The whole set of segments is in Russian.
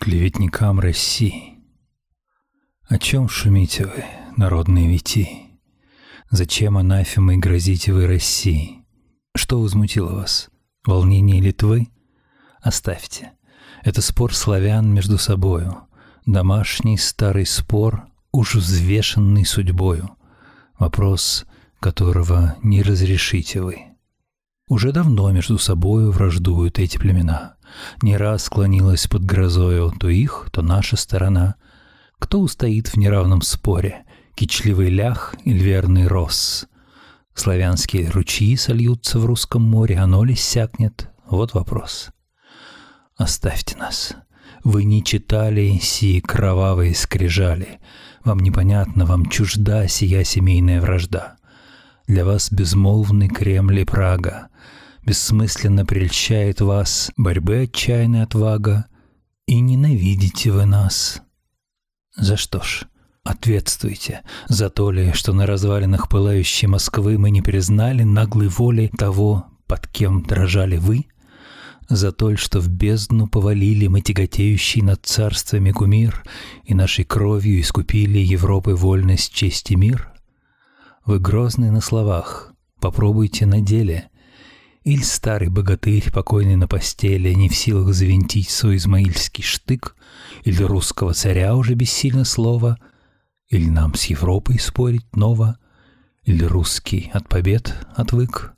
клеветникам России. О чем шумите вы, народные вити? Зачем анафемой грозите вы России? Что возмутило вас? Волнение Литвы? Оставьте. Это спор славян между собою. Домашний старый спор, уж взвешенный судьбою. Вопрос, которого не разрешите вы. Уже давно между собою враждуют эти племена. Не раз склонилась под грозою то их, то наша сторона. Кто устоит в неравном споре, кичливый лях или верный рос? Славянские ручьи сольются в русском море, оно ли сякнет? Вот вопрос. Оставьте нас. Вы не читали сии кровавые скрижали. Вам непонятно, вам чужда сия семейная вражда. Для вас безмолвный Кремль и Прага. Бессмысленно прельщает вас борьбы отчаянная отвага, и ненавидите вы нас. За что ж, ответствуйте, за то ли, что на развалинах пылающей Москвы мы не признали наглой воли того, под кем дрожали вы? За то, что в бездну повалили мы тяготеющий над царствами кумир и нашей кровью искупили Европы вольность, честь и мир? Вы грозны на словах, попробуйте на деле — Иль старый богатырь, покойный на постели, не в силах завинтить свой измаильский штык, или русского царя уже бессильно слово, или нам с Европой спорить ново, или русский от побед отвык.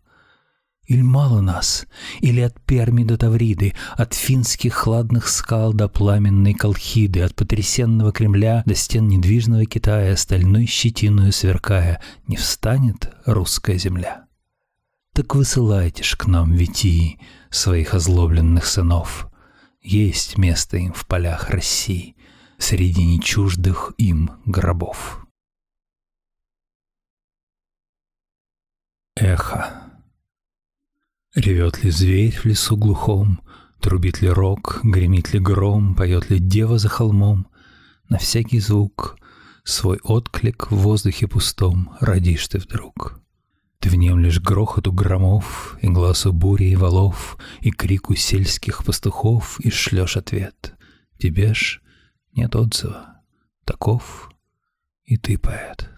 Иль мало нас, или от Перми до Тавриды, от финских хладных скал до пламенной Колхиды, от потрясенного Кремля до стен недвижного Китая, стальной щетиную сверкая, не встанет русская земля. Так высылайте ж к нам, Витии, своих озлобленных сынов. Есть место им в полях России, среди нечуждых им гробов. Эхо. Ревет ли зверь в лесу глухом, Трубит ли рог, гремит ли гром, Поет ли дева за холмом? На всякий звук Свой отклик в воздухе пустом Родишь ты вдруг. Ты внемлешь грохоту громов И глазу бури и валов И крику сельских пастухов И шлешь ответ. Тебе ж нет отзыва. Таков и ты, поэт.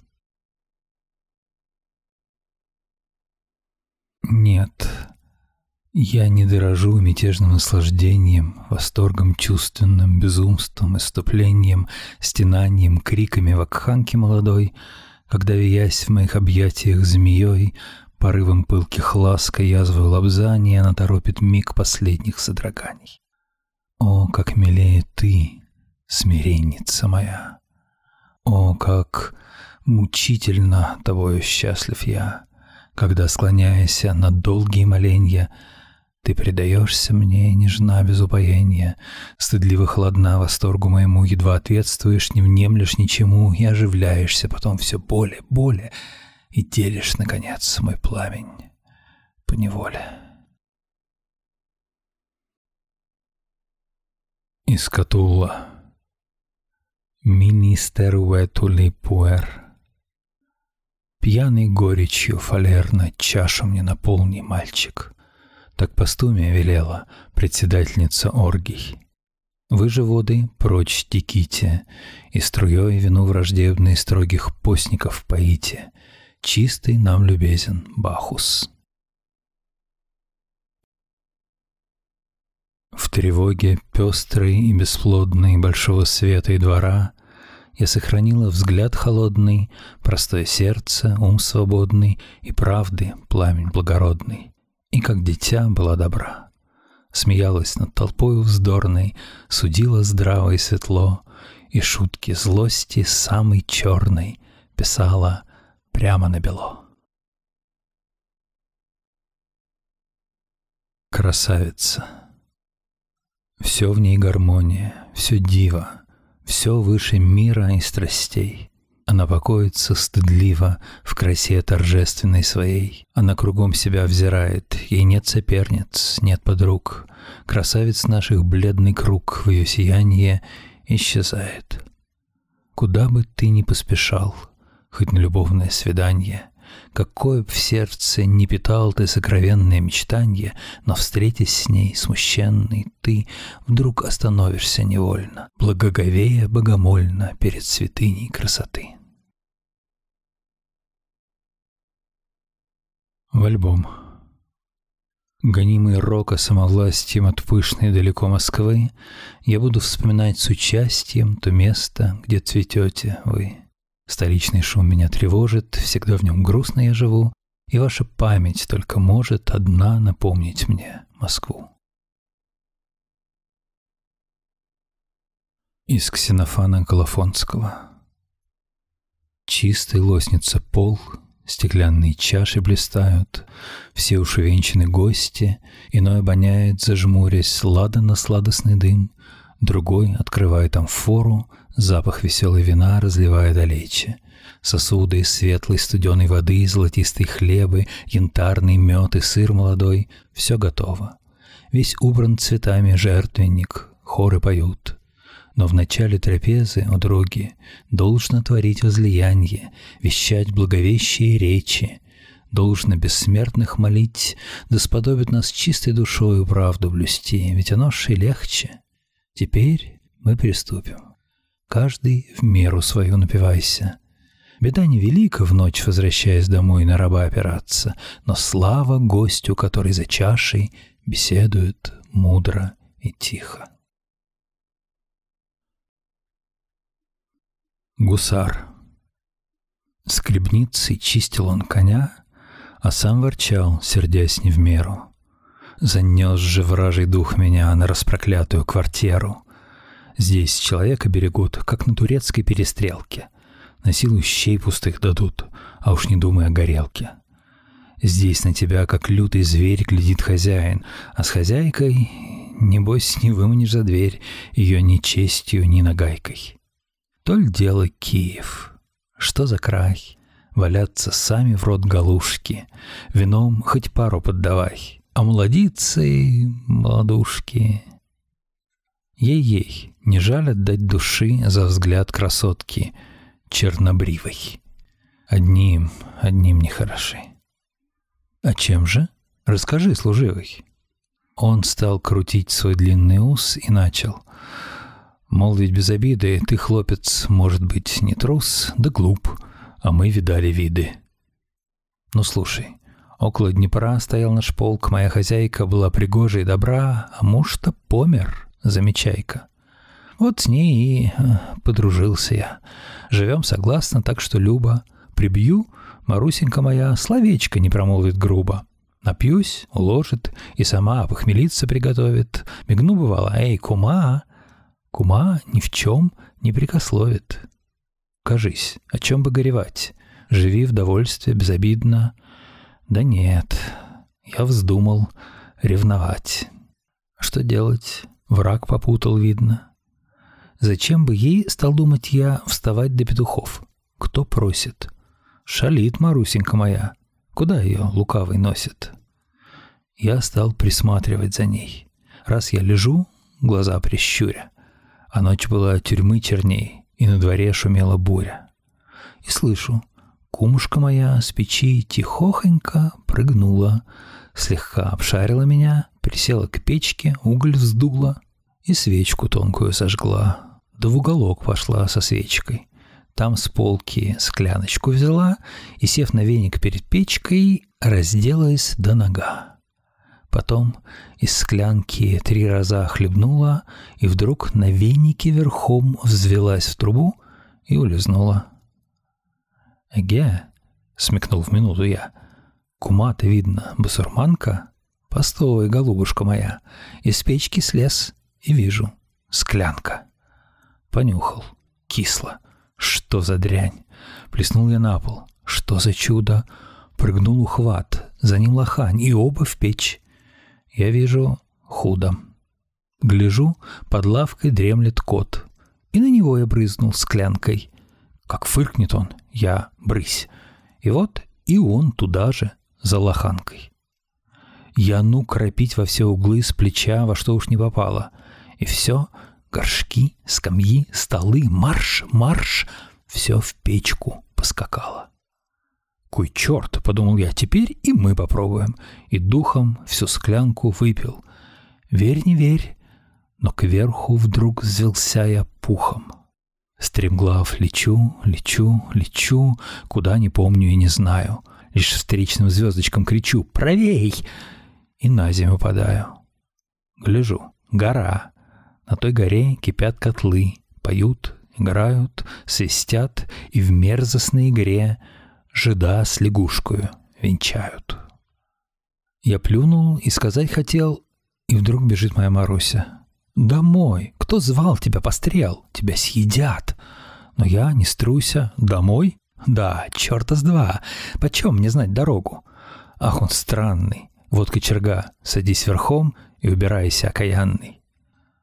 Нет, я не дорожу мятежным наслаждением, восторгом чувственным, безумством, иступлением, стенанием, криками вакханки молодой — когда, виясь в моих объятиях змеей, порывом пылких ласк и язвой лобзания, она торопит миг последних содроганий. О, как милее ты, смиренница моя! О, как мучительно тобою счастлив я, когда, склоняясь над долгие моленья, ты предаешься мне, нежна без упоения, Стыдливо холодна восторгу моему, Едва ответствуешь, не внемлешь ничему И оживляешься потом все более, более, И делишь, наконец, мой пламень по неволе. Из Катулла Министер ветули пуэр. Пьяный горечью фалерно Чашу мне наполни, мальчик — так постуме велела председательница оргий. Вы же воды прочь теките, И струей вину враждебной строгих постников поите, Чистый нам любезен Бахус. В тревоге пестрой и бесплодной Большого света и двора Я сохранила взгляд холодный, Простое сердце, ум свободный И правды пламень благородный и как дитя была добра. Смеялась над толпою вздорной, судила здраво и светло, и шутки злости самой черной писала прямо на бело. Красавица. Все в ней гармония, все диво, все выше мира и страстей. Она покоится стыдливо в красе торжественной своей. Она кругом себя взирает, ей нет соперниц, нет подруг. Красавец наших бледный круг в ее сияние исчезает. Куда бы ты ни поспешал, хоть на любовное свидание, какое б в сердце не питал ты сокровенное мечтанье, но, встретясь с ней, смущенный, ты вдруг остановишься невольно, благоговея богомольно перед святыней красоты. В альбом. Гонимый рока самовластием от пышной далеко Москвы, Я буду вспоминать с участием то место, где цветете вы. Столичный шум меня тревожит, всегда в нем грустно я живу, И ваша память только может одна напомнить мне Москву. Из Ксенофана Колофонского Чистый лосница пол, стеклянные чаши блистают, Все уж венчаны гости, иной обоняет, зажмурясь, ладано-сладостный дым, Другой открывает амфору, Запах веселой вина разливая далече. Сосуды из светлой студеной воды, золотистые хлебы, янтарный мед и сыр молодой — все готово. Весь убран цветами жертвенник, хоры поют. Но в начале трапезы, у други, должно творить возлияние, вещать благовещие речи, должно бессмертных молить, да сподобит нас чистой душою правду блюсти, ведь оно ж и легче. Теперь мы приступим каждый в меру свою напивайся. Беда невелика в ночь, возвращаясь домой на раба опираться, но слава гостю, который за чашей беседует мудро и тихо. Гусар. Скребницей чистил он коня, а сам ворчал, сердясь не в меру. Занес же вражий дух меня на распроклятую квартиру. Здесь человека берегут, как на турецкой перестрелке. На силу щей пустых дадут, а уж не думай о горелке. Здесь на тебя, как лютый зверь, глядит хозяин, а с хозяйкой, небось, не выманишь за дверь ее ни честью, ни нагайкой. Толь дело Киев. Что за край? Валяться сами в рот галушки, вином хоть пару поддавай, а молодицы, молодушки — Ей-ей, не жаль отдать души за взгляд красотки чернобривой. Одним, одним нехороши. А чем же? Расскажи, служивый. Он стал крутить свой длинный ус и начал. Мол, ведь без обиды ты, хлопец, может быть, не трус, да глуп, а мы видали виды. Ну, слушай, около Днепра стоял наш полк, моя хозяйка была пригожа и добра, а муж-то помер замечайка. Вот с ней и э, подружился я. Живем согласно, так что Люба. Прибью, Марусенька моя словечко не промолвит грубо. Напьюсь, уложит и сама похмелиться приготовит. Мигну бывало, эй, кума, кума ни в чем не прикословит. Кажись, о чем бы горевать? Живи в довольстве безобидно. Да нет, я вздумал ревновать. Что делать? Враг попутал, видно. Зачем бы ей, стал думать я, вставать до петухов? Кто просит? Шалит Марусенька моя. Куда ее лукавый носит? Я стал присматривать за ней. Раз я лежу, глаза прищуря, а ночь была тюрьмы черней, и на дворе шумела буря. И слышу, кумушка моя с печи тихохонько прыгнула, слегка обшарила меня, присела к печке, уголь вздула и свечку тонкую сожгла. Да в уголок пошла со свечкой. Там с полки скляночку взяла и, сев на веник перед печкой, разделась до нога. Потом из склянки три раза хлебнула и вдруг на венике верхом взвелась в трубу и улизнула. «Эге», — смекнул в минуту я, — «кума-то, видно, басурманка?» «Постой, голубушка моя!» Из печки слез и вижу — склянка. Понюхал. Кисло. Что за дрянь? Плеснул я на пол. Что за чудо? Прыгнул ухват. За ним лохань. И оба в печь. Я вижу худо. Гляжу, под лавкой дремлет кот. И на него я брызнул склянкой. Как фыркнет он, я брысь. И вот и он туда же, за лоханкой. Я ну кропить во все углы с плеча, во что уж не попало. И все, горшки, скамьи, столы, марш, марш, все в печку поскакало. Кой черт, подумал я, теперь и мы попробуем. И духом всю склянку выпил. Верь, не верь, но кверху вдруг взвелся я пухом. Стремглав лечу, лечу, лечу, куда не помню и не знаю. Лишь встречным звездочкам кричу «Правей!» и на землю падаю. Гляжу, гора. На той горе кипят котлы, поют, играют, свистят, и в мерзостной игре жида с лягушкою венчают. Я плюнул и сказать хотел, и вдруг бежит моя Маруся. «Домой! Кто звал тебя, пострел? Тебя съедят!» Но я, не струйся, «Домой?» «Да, черта с два! Почем мне знать дорогу?» «Ах, он странный! Вот кочерга, садись верхом и убирайся, окаянный!»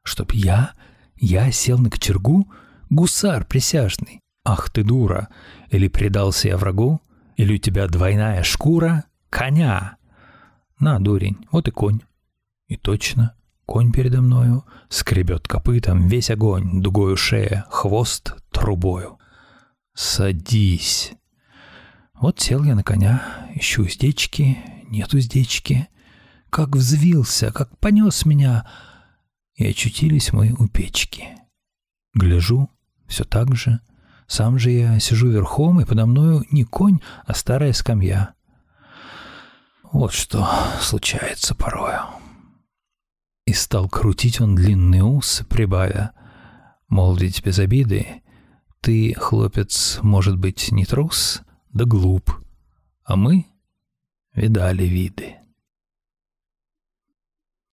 «Чтоб я? Я сел на кочергу? Гусар присяжный! Ах ты дура! Или предался я врагу? Или у тебя двойная шкура? Коня!» «На, дурень, вот и конь!» И точно, конь передо мною скребет копытом весь огонь, дугою шея, хвост трубою. Садись. Вот сел я на коня, ищу уздечки, нет уздечки. Как взвился, как понес меня, и очутились мы у печки. Гляжу, все так же. Сам же я сижу верхом, и подо мною не конь, а старая скамья. Вот что случается порою и стал крутить он длинный ус, прибавя, мол, ведь без обиды, ты, хлопец, может быть, не трус, да глуп, а мы видали виды.